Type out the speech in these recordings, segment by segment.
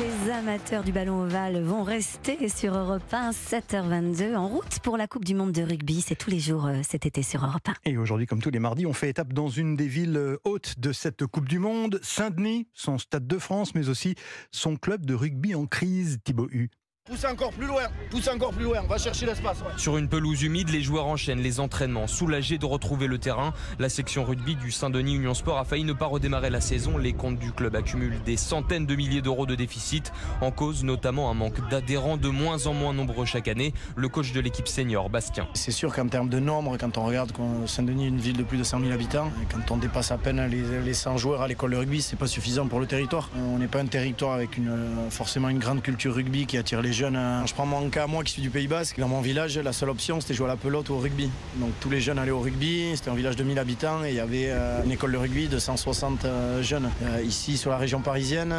les amateurs du ballon ovale vont rester sur Europe 1, 7h22, en route pour la Coupe du Monde de rugby. C'est tous les jours euh, cet été sur Europe 1. Et aujourd'hui, comme tous les mardis, on fait étape dans une des villes euh, hautes de cette Coupe du Monde, Saint-Denis, son stade de France, mais aussi son club de rugby en crise, Thibaut Hu. Pousse encore plus loin, pousse encore plus loin, va chercher l'espace. ouais. Sur une pelouse humide, les joueurs enchaînent les entraînements. Soulagés de retrouver le terrain, la section rugby du Saint-Denis Union Sport a failli ne pas redémarrer la saison. Les comptes du club accumulent des centaines de milliers d'euros de déficit. En cause notamment un manque d'adhérents de moins en moins nombreux chaque année. Le coach de l'équipe senior, Bastien. C'est sûr qu'en termes de nombre, quand on regarde qu'on- Saint-Denis est une ville de plus de 100 000 habitants, et quand on dépasse à peine les, les 100 joueurs à l'école de rugby, c'est pas suffisant pour le territoire. On n'est pas un territoire avec une, forcément une grande culture rugby qui attire les jeunes. Euh, Je prends mon cas, moi qui suis du Pays Basque, dans mon village, la seule option c'était jouer à la pelote ou au rugby. Donc tous les jeunes allaient au rugby, c'était un village de 1000 habitants et il y avait euh, une école de rugby de 160 euh, jeunes. Euh, ici sur la région parisienne,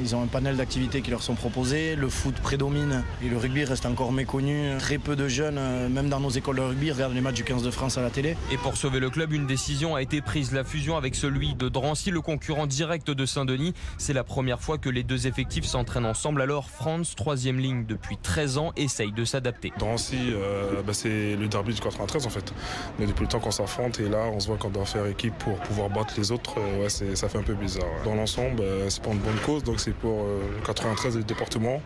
ils ont un panel d'activités qui leur sont proposées. Le foot prédomine et le rugby reste encore méconnu. Très peu de jeunes, même dans nos écoles de rugby, regardent les matchs du 15 de France à la télé. Et pour sauver le club, une décision a été prise. La fusion avec celui de Drancy, le concurrent direct de Saint-Denis. C'est la première fois que les deux effectifs s'entraînent ensemble. Alors, France, troisième ligne depuis 13 ans, essaye de s'adapter. Drancy, euh, bah, c'est le derby du 93 en fait. Mais depuis le temps qu'on s'affronte et là on se voit qu'on doit faire équipe pour pouvoir battre les autres, euh, ouais, c'est- ça fait un peu bizarre. ouais. Dans l'ensemble, euh, c'est pour une bonne cause, donc c'est pour euh, le 93 et le département.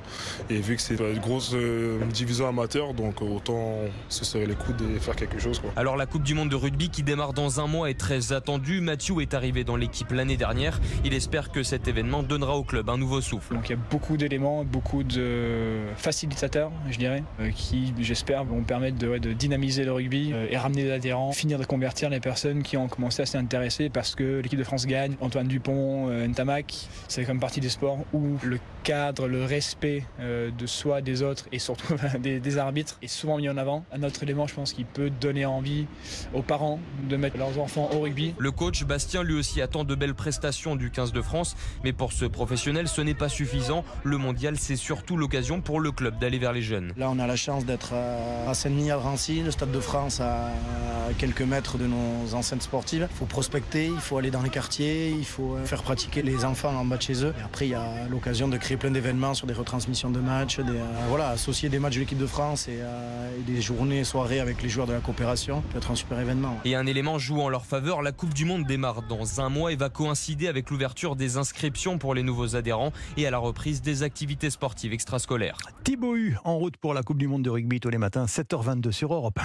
Et vu que c'est une grosse euh, division amateur, donc autant se serrer les coudes et faire quelque chose. Quoi. Alors la Coupe du Monde de rugby qui démarre dans un mois est très attendue. Mathieu est arrivé dans l'équipe l'année dernière. Il espère que cet événement donnera au club un nouveau souffle. Donc il y a beaucoup d'éléments, beaucoup de facilitateurs, je dirais, euh, qui, j'espère, vont permettre de, dynamiser le rugby euh, et ramener des adhérents, finir de convertir les personnes qui ont commencé à s'y intéresser parce que l'équipe de France gagne. Antoine Dupont, euh, Ntamak, c'est comme partie des sports où le cadre, le respect euh, de soi, des autres et surtout des, des arbitres est souvent mis en avant. Un autre élément, je pense, qui peut donner envie aux parents de mettre leurs enfants au rugby. Le coach Bastien lui aussi attend de belles prestations du 15 de France, mais pour ce professionnel ce n'est pas suffisant. Le mondial c'est surtout l'occasion pour le club d'aller vers les jeunes. Là, on a la chance d'être à Saint-Denis, à Drancy, le Stade de France à quelques mètres de nos enceintes sportives. Il faut prospecter, il faut aller dans les quartiers, il faut faire pratiquer les enfants en bas de chez eux. Et après, il y a l'occasion de créer plein d'événements sur des retransmissions de matchs, des, euh, voilà, associer des matchs de l'équipe de France et, euh, et des journées, soirées avec les joueurs de la coopération. Ça peut être un super événement. Et un élément joue en leur faveur, la Coupe du Monde démarre dans un mois et va coïncider avec l'ouverture des inscriptions pour les nouveaux adhérents et à la reprise des activités sportives extrascolaires. Thibaut Hu, en route pour la Coupe du Monde de rugby tous les matins, 7h22 sur Europe 1.